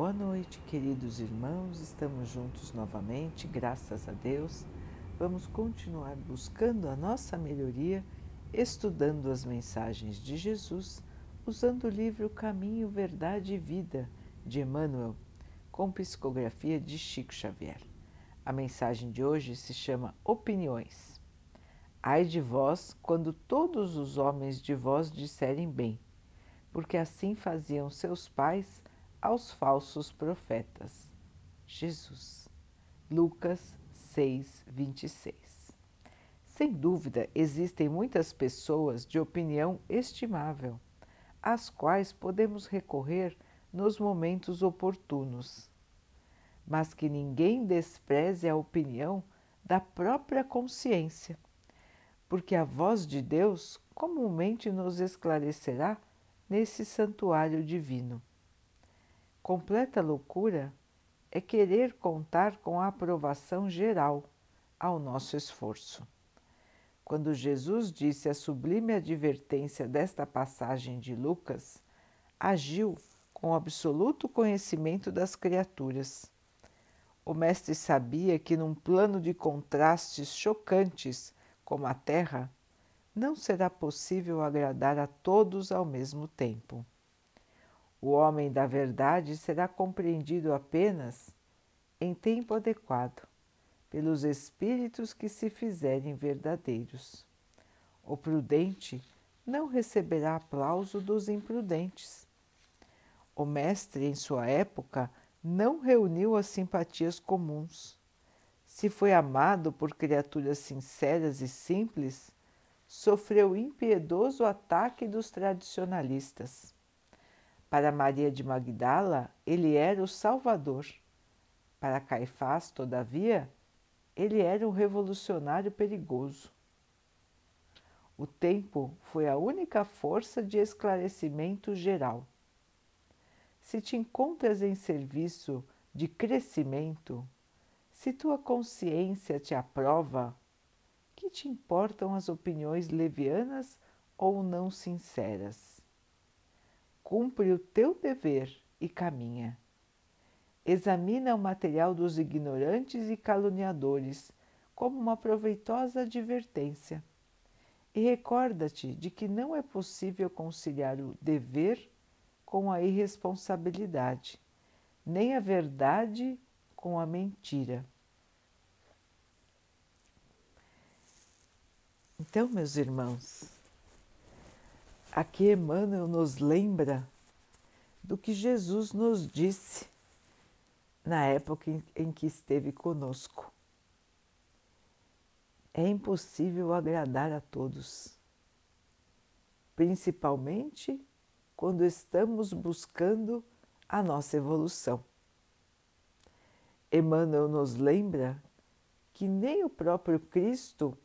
Boa noite, queridos irmãos. Estamos juntos novamente, graças a Deus. Vamos continuar buscando a nossa melhoria, estudando as mensagens de Jesus, usando o livro Caminho, Verdade e Vida de Emmanuel, com psicografia de Chico Xavier. A mensagem de hoje se chama Opiniões. Ai de vós quando todos os homens de vós disserem bem, porque assim faziam seus pais aos falsos profetas. Jesus. Lucas 6, 26. Sem dúvida, existem muitas pessoas de opinião estimável, às quais podemos recorrer nos momentos oportunos, mas que ninguém despreze a opinião da própria consciência, porque a voz de Deus comumente nos esclarecerá nesse santuário divino. Completa loucura é querer contar com a aprovação geral ao nosso esforço. Quando Jesus disse a sublime advertência desta passagem de Lucas, agiu com absoluto conhecimento das criaturas. O Mestre sabia que, num plano de contrastes chocantes como a Terra, não será possível agradar a todos ao mesmo tempo. O homem da verdade será compreendido apenas em tempo adequado pelos espíritos que se fizerem verdadeiros. O prudente não receberá aplauso dos imprudentes. O mestre, em sua época, não reuniu as simpatias comuns. Se foi amado por criaturas sinceras e simples, sofreu impiedoso ataque dos tradicionalistas. Para Maria de Magdala, ele era o Salvador. Para Caifás, todavia, ele era um revolucionário perigoso. O tempo foi a única força de esclarecimento geral. Se te encontras em serviço de crescimento, se tua consciência te aprova, que te importam as opiniões levianas ou não sinceras? Cumpre o teu dever e caminha. Examina o material dos ignorantes e caluniadores como uma proveitosa advertência e recorda-te de que não é possível conciliar o dever com a irresponsabilidade, nem a verdade com a mentira. Então, meus irmãos, Aqui Emmanuel nos lembra do que Jesus nos disse na época em que esteve conosco. É impossível agradar a todos, principalmente quando estamos buscando a nossa evolução. Emmanuel nos lembra que nem o próprio Cristo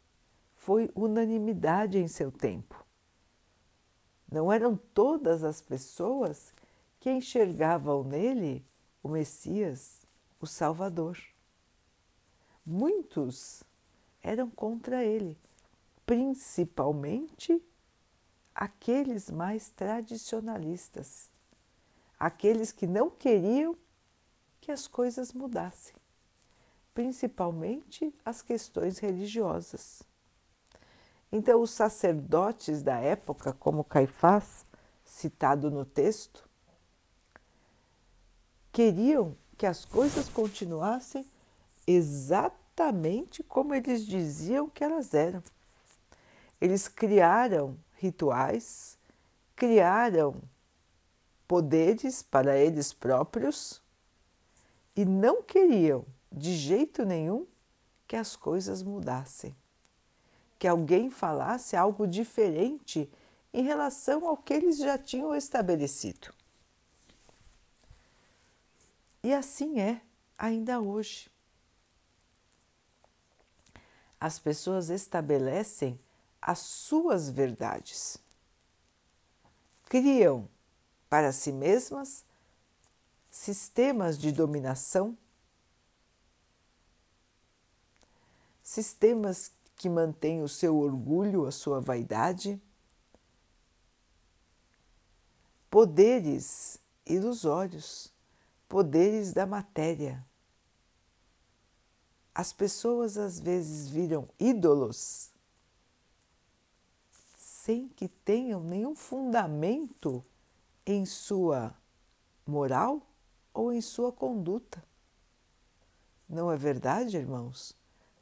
foi unanimidade em seu tempo. Não eram todas as pessoas que enxergavam nele o Messias, o Salvador. Muitos eram contra ele, principalmente aqueles mais tradicionalistas, aqueles que não queriam que as coisas mudassem, principalmente as questões religiosas. Então, os sacerdotes da época, como Caifás, citado no texto, queriam que as coisas continuassem exatamente como eles diziam que elas eram. Eles criaram rituais, criaram poderes para eles próprios e não queriam de jeito nenhum que as coisas mudassem que alguém falasse algo diferente em relação ao que eles já tinham estabelecido. E assim é ainda hoje. As pessoas estabelecem as suas verdades, criam para si mesmas sistemas de dominação, sistemas que mantém o seu orgulho, a sua vaidade, poderes ilusórios poderes da matéria. As pessoas às vezes viram ídolos sem que tenham nenhum fundamento em sua moral ou em sua conduta. Não é verdade, irmãos?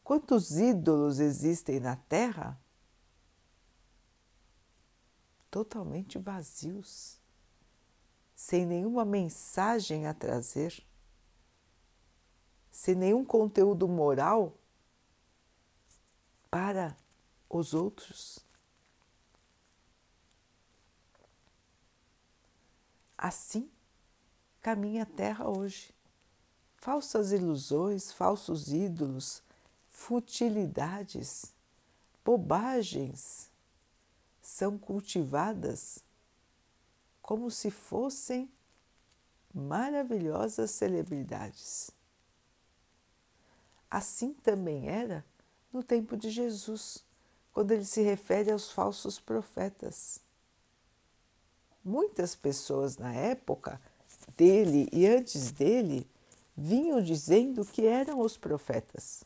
Quantos ídolos existem na Terra? Totalmente vazios, sem nenhuma mensagem a trazer sem nenhum conteúdo moral para os outros. Assim caminha a Terra hoje. Falsas ilusões, falsos ídolos, futilidades, bobagens são cultivadas como se fossem maravilhosas celebridades. Assim também era no tempo de Jesus, quando ele se refere aos falsos profetas. Muitas pessoas na época dele e antes dele vinham dizendo que eram os profetas,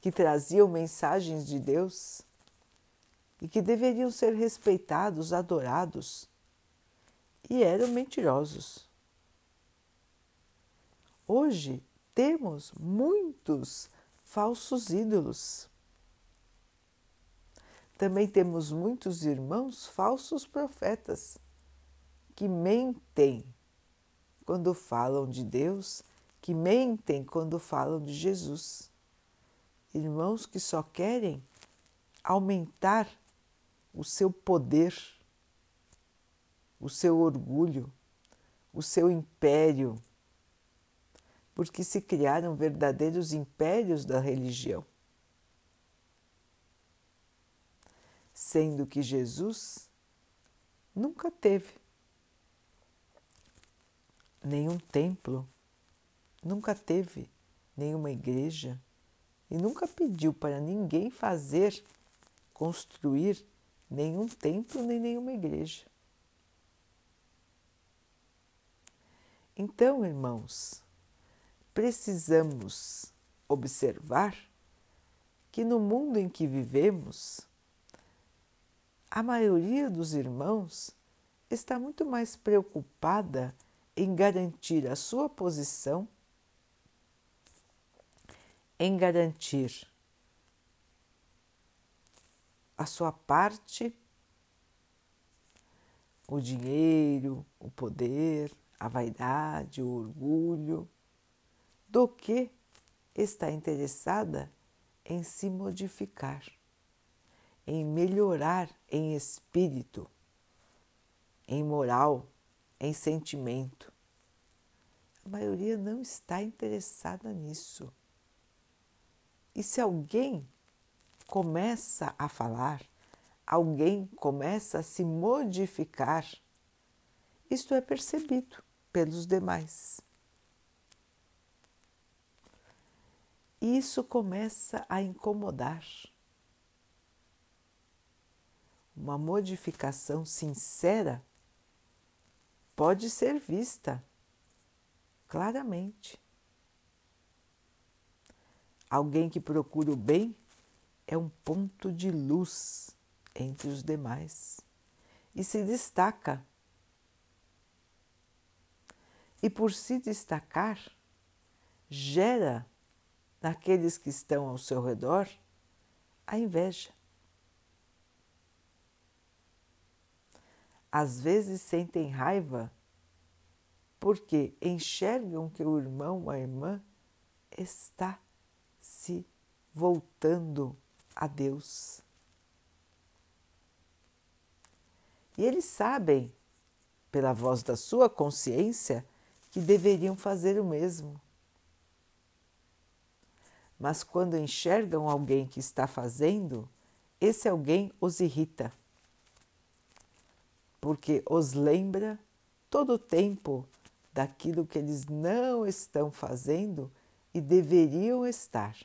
que traziam mensagens de Deus e que deveriam ser respeitados, adorados, e eram mentirosos. Hoje, temos muitos falsos ídolos. Também temos muitos irmãos falsos profetas que mentem quando falam de Deus, que mentem quando falam de Jesus. Irmãos que só querem aumentar o seu poder, o seu orgulho, o seu império porque se criaram verdadeiros impérios da religião. Sendo que Jesus nunca teve nenhum templo, nunca teve nenhuma igreja e nunca pediu para ninguém fazer, construir nenhum templo nem nenhuma igreja. Então, irmãos, precisamos observar que no mundo em que vivemos, a maioria dos irmãos está muito mais preocupada em garantir a sua posição, em garantir a sua parte, o dinheiro, o poder, a vaidade, o orgulho do que está interessada em se modificar, em melhorar em espírito, em moral, em sentimento. A maioria não está interessada nisso. E se alguém começa a falar, alguém começa a se modificar, isto é percebido pelos demais. isso começa a incomodar. Uma modificação sincera pode ser vista claramente. Alguém que procura o bem é um ponto de luz entre os demais e se destaca. E por se destacar, gera naqueles que estão ao seu redor a inveja. Às vezes sentem raiva porque enxergam que o irmão ou a irmã está voltando a Deus. E eles sabem, pela voz da sua consciência, que deveriam fazer o mesmo mas quando enxergam alguém que está fazendo, esse alguém os irrita, porque os lembra todo o tempo daquilo que eles não estão fazendo e deveriam estar.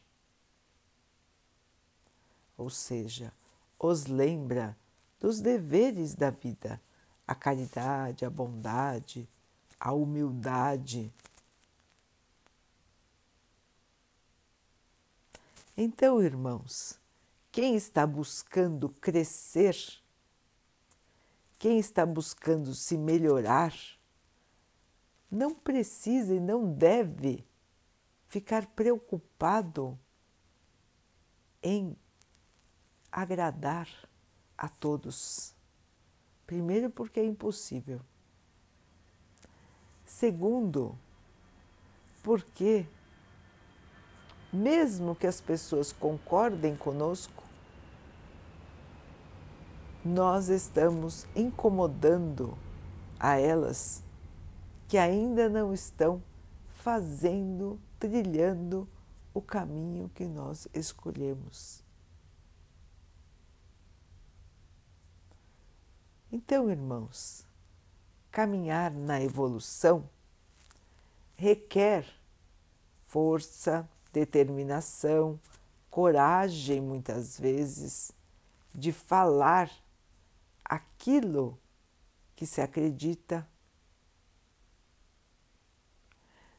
Ou seja, os lembra dos deveres da vida, a caridade, a bondade, a humildade. Então, irmãos, quem está buscando crescer, quem está buscando se melhorar, não precisa e não deve ficar preocupado em agradar a todos. Primeiro, porque é impossível. Segundo, porque, mesmo que as pessoas concordem conosco, nós estamos incomodando a elas que ainda não estão fazendo, trilhando o caminho que nós escolhemos. Então, irmãos, caminhar na evolução requer força, determinação, coragem, muitas vezes, de falar aquilo que se acredita,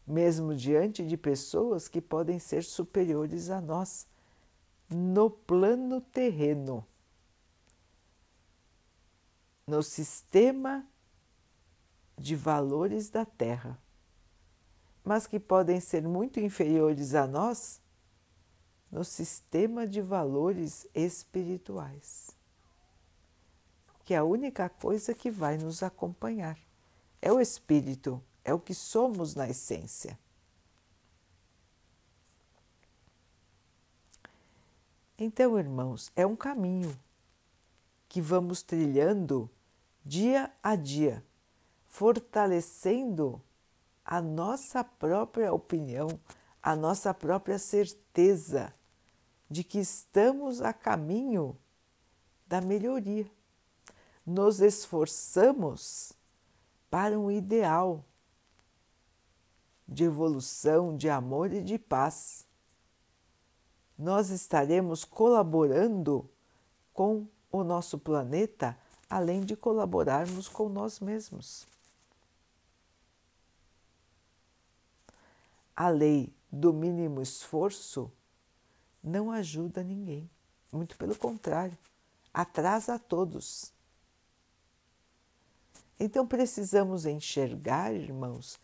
mesmo diante de pessoas que podem ser superiores a nós no plano terreno, no sistema de valores da Terra, mas que podem ser muito inferiores a nós no sistema de valores espirituais, que é a única coisa que vai nos acompanhar. É o espírito, é o que somos na essência. Então, irmãos, é um caminho que vamos trilhando dia a dia fortalecendo a nossa própria opinião, a nossa própria certeza de que estamos a caminho da melhoria. Nos esforçamos para um ideal de evolução, de amor e de paz. Nós estaremos colaborando com o nosso planeta, além de colaborarmos com nós mesmos. a lei do mínimo esforço não ajuda ninguém. Muito pelo contrário, atrasa a todos. Então precisamos enxergar, irmãos,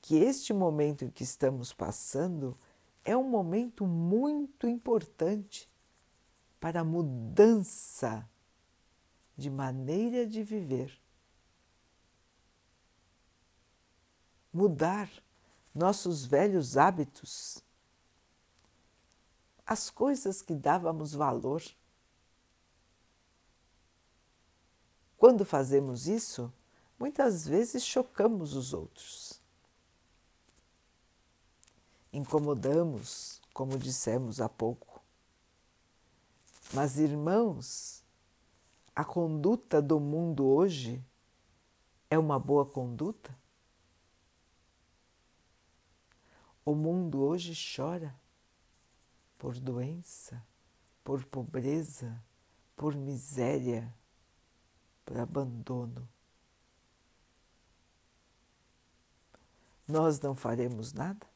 que este momento em que estamos passando é um momento muito importante para a mudança de maneira de viver. Mudar nossos velhos hábitos, as coisas que dávamos valor. Quando fazemos isso, muitas vezes chocamos os outros. Incomodamos, como dissemos há pouco. Mas, irmãos, a conduta do mundo hoje é uma boa conduta? O mundo hoje chora por doença, por pobreza, por miséria, por abandono. Nós não faremos nada?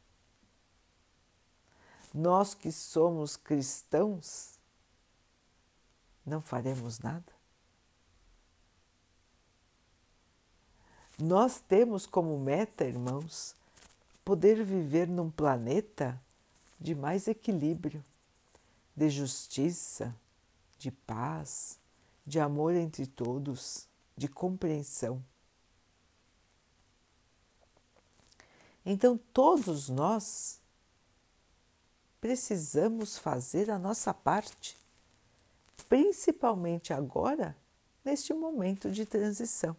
Nós que somos cristãos, não faremos nada? Nós temos como meta, irmãos, poder viver num planeta de mais equilíbrio, de justiça, de paz, de amor entre todos, de compreensão. Então, todos nós precisamos fazer a nossa parte, principalmente agora, neste momento de transição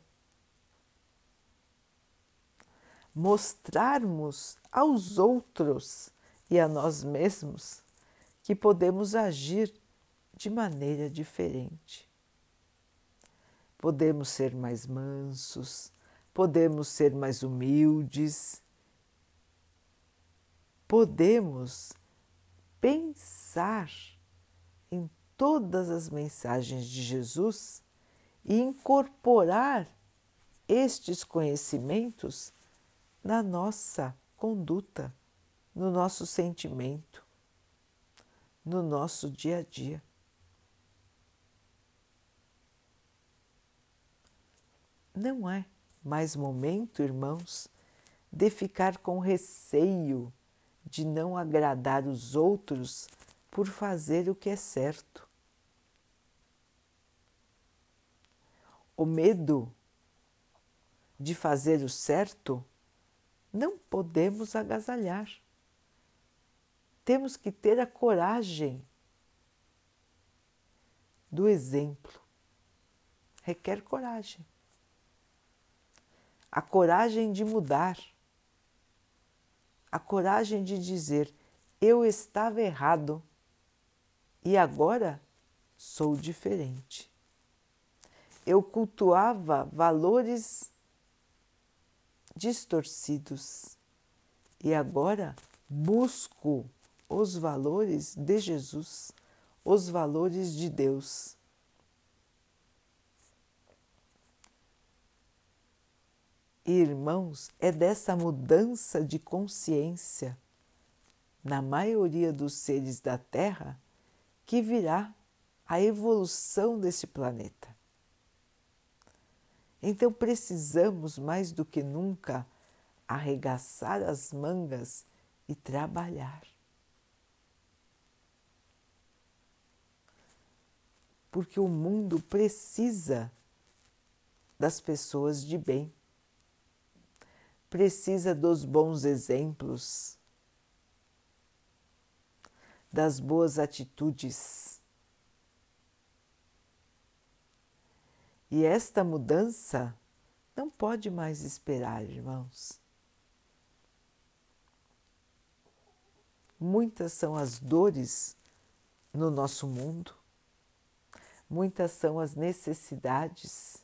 mostrarmos aos outros e a nós mesmos que podemos agir de maneira diferente. Podemos ser mais mansos, podemos ser mais humildes, podemos pensar em todas as mensagens de Jesus e incorporar estes conhecimentos na nossa conduta, no nosso sentimento, no nosso dia a dia. Não é mais momento, irmãos, de ficar com receio de não agradar os outros por fazer o que é certo. O medo de fazer o certo não podemos agasalhar. Temos que ter a coragem do exemplo. Requer coragem. A coragem de mudar. A coragem de dizer: eu estava errado e agora sou diferente. Eu cultuava valores distorcidos e agora busco os valores de Jesus, os valores de Deus. Irmãos, é dessa mudança de consciência na maioria dos seres da Terra que virá a evolução desse planeta. Então precisamos mais do que nunca arregaçar as mangas e trabalhar. Porque o mundo precisa das pessoas de bem, precisa dos bons exemplos, das boas atitudes E esta mudança não pode mais esperar, irmãos. Muitas são as dores no nosso mundo, muitas são as necessidades.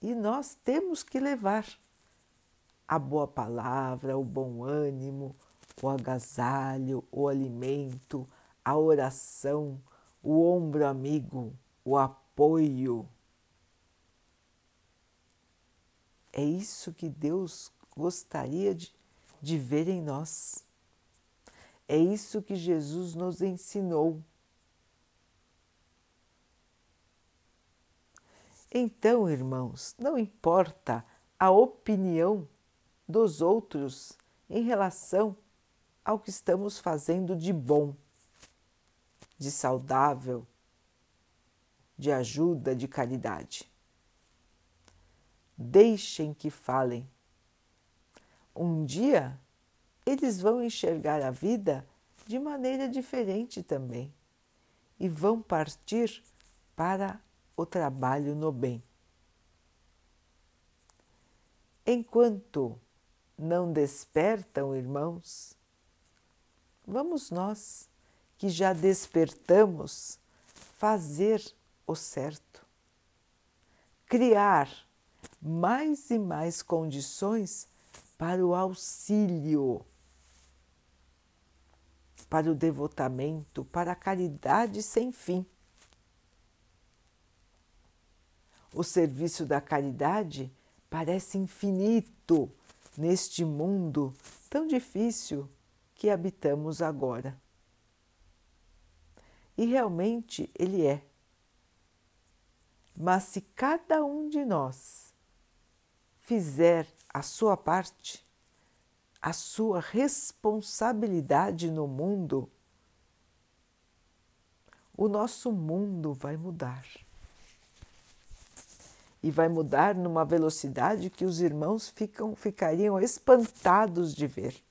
E nós temos que levar a boa palavra, o bom ânimo, o agasalho, o alimento, a oração, o ombro amigo, o apoio. É isso que Deus gostaria de, de ver em nós. É isso que Jesus nos ensinou. Então, irmãos, não importa a opinião dos outros em relação ao que estamos fazendo de bom de saudável, de ajuda, de caridade. Deixem que falem. Um dia eles vão enxergar a vida de maneira diferente também e vão partir para o trabalho no bem. Enquanto não despertam, irmãos, vamos nós que já despertamos, fazer o certo, criar mais e mais condições para o auxílio, para o devotamento, para a caridade sem fim. O serviço da caridade parece infinito neste mundo tão difícil que habitamos agora. E realmente ele é. Mas se cada um de nós fizer a sua parte, a sua responsabilidade no mundo, o nosso mundo vai mudar. E vai mudar numa velocidade que os irmãos ficam, ficariam espantados de ver.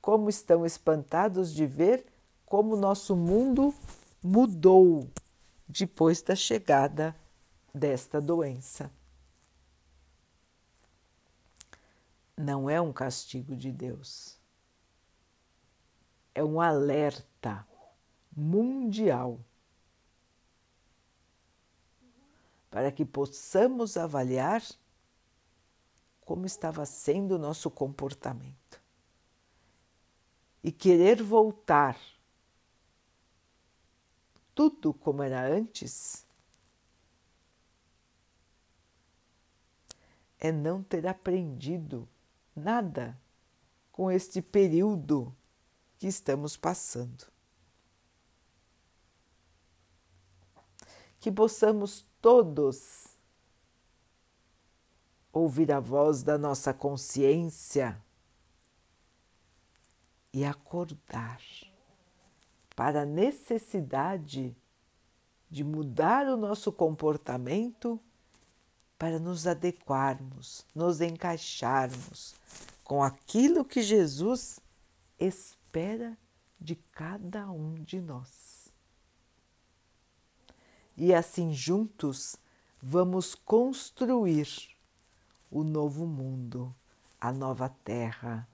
Como estão espantados de ver como o nosso mundo mudou depois da chegada desta doença. Não é um castigo de Deus, é um alerta mundial para que possamos avaliar como estava sendo o nosso comportamento e querer voltar tudo como era antes, é não ter aprendido nada com este período que estamos passando. Que possamos todos ouvir a voz da nossa consciência e acordar para a necessidade de mudar o nosso comportamento para nos adequarmos, nos encaixarmos com aquilo que Jesus espera de cada um de nós. E assim juntos vamos construir o novo mundo, a nova terra,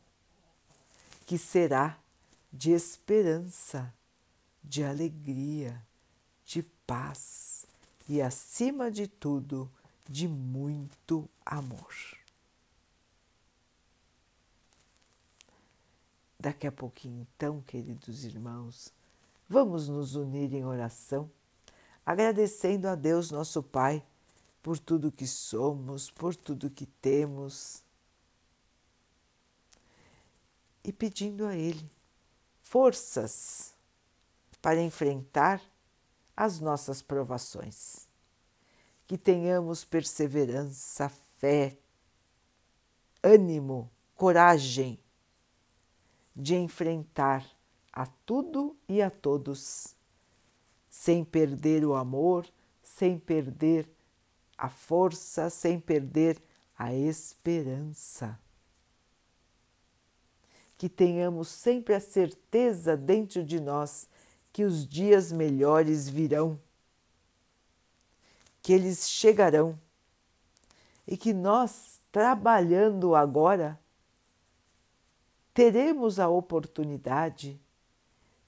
que será de esperança, de alegria, de paz e, acima de tudo, de muito amor. Daqui a pouquinho, então, queridos irmãos, vamos nos unir em oração, agradecendo a Deus, nosso Pai, por tudo que somos, por tudo que temos, e pedindo a Ele forças para enfrentar as nossas provações que tenhamos perseverança, fé, ânimo, coragem de enfrentar a tudo e a todos, sem perder o amor, sem perder a força, sem perder a esperança. Que tenhamos sempre a certeza dentro de nós que os dias melhores virão que eles chegarão e que nós, trabalhando agora, teremos a oportunidade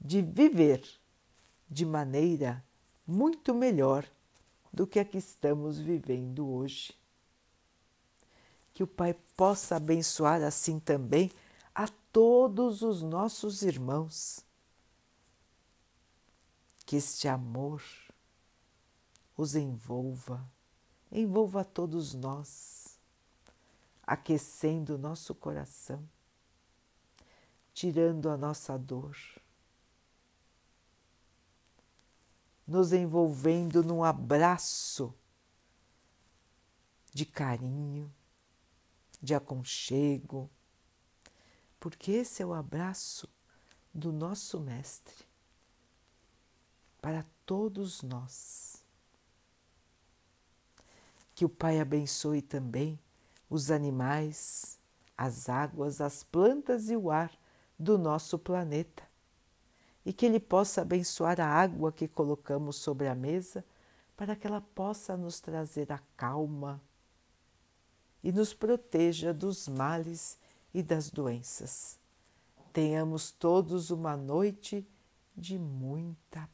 de viver de maneira muito melhor do que a que estamos vivendo hoje. Que o Pai possa abençoar assim também a todos os nossos irmãos. Que este amor os envolva, envolva todos nós, aquecendo o nosso coração, tirando a nossa dor, nos envolvendo num abraço de carinho, de aconchego, porque esse é o abraço do nosso Mestre para todos nós. Que o Pai abençoe também os animais, as águas, as plantas e o ar do nosso planeta. E que Ele possa abençoar a água que colocamos sobre a mesa para que ela possa nos trazer a calma e nos proteja dos males e das doenças. Tenhamos todos uma noite de muita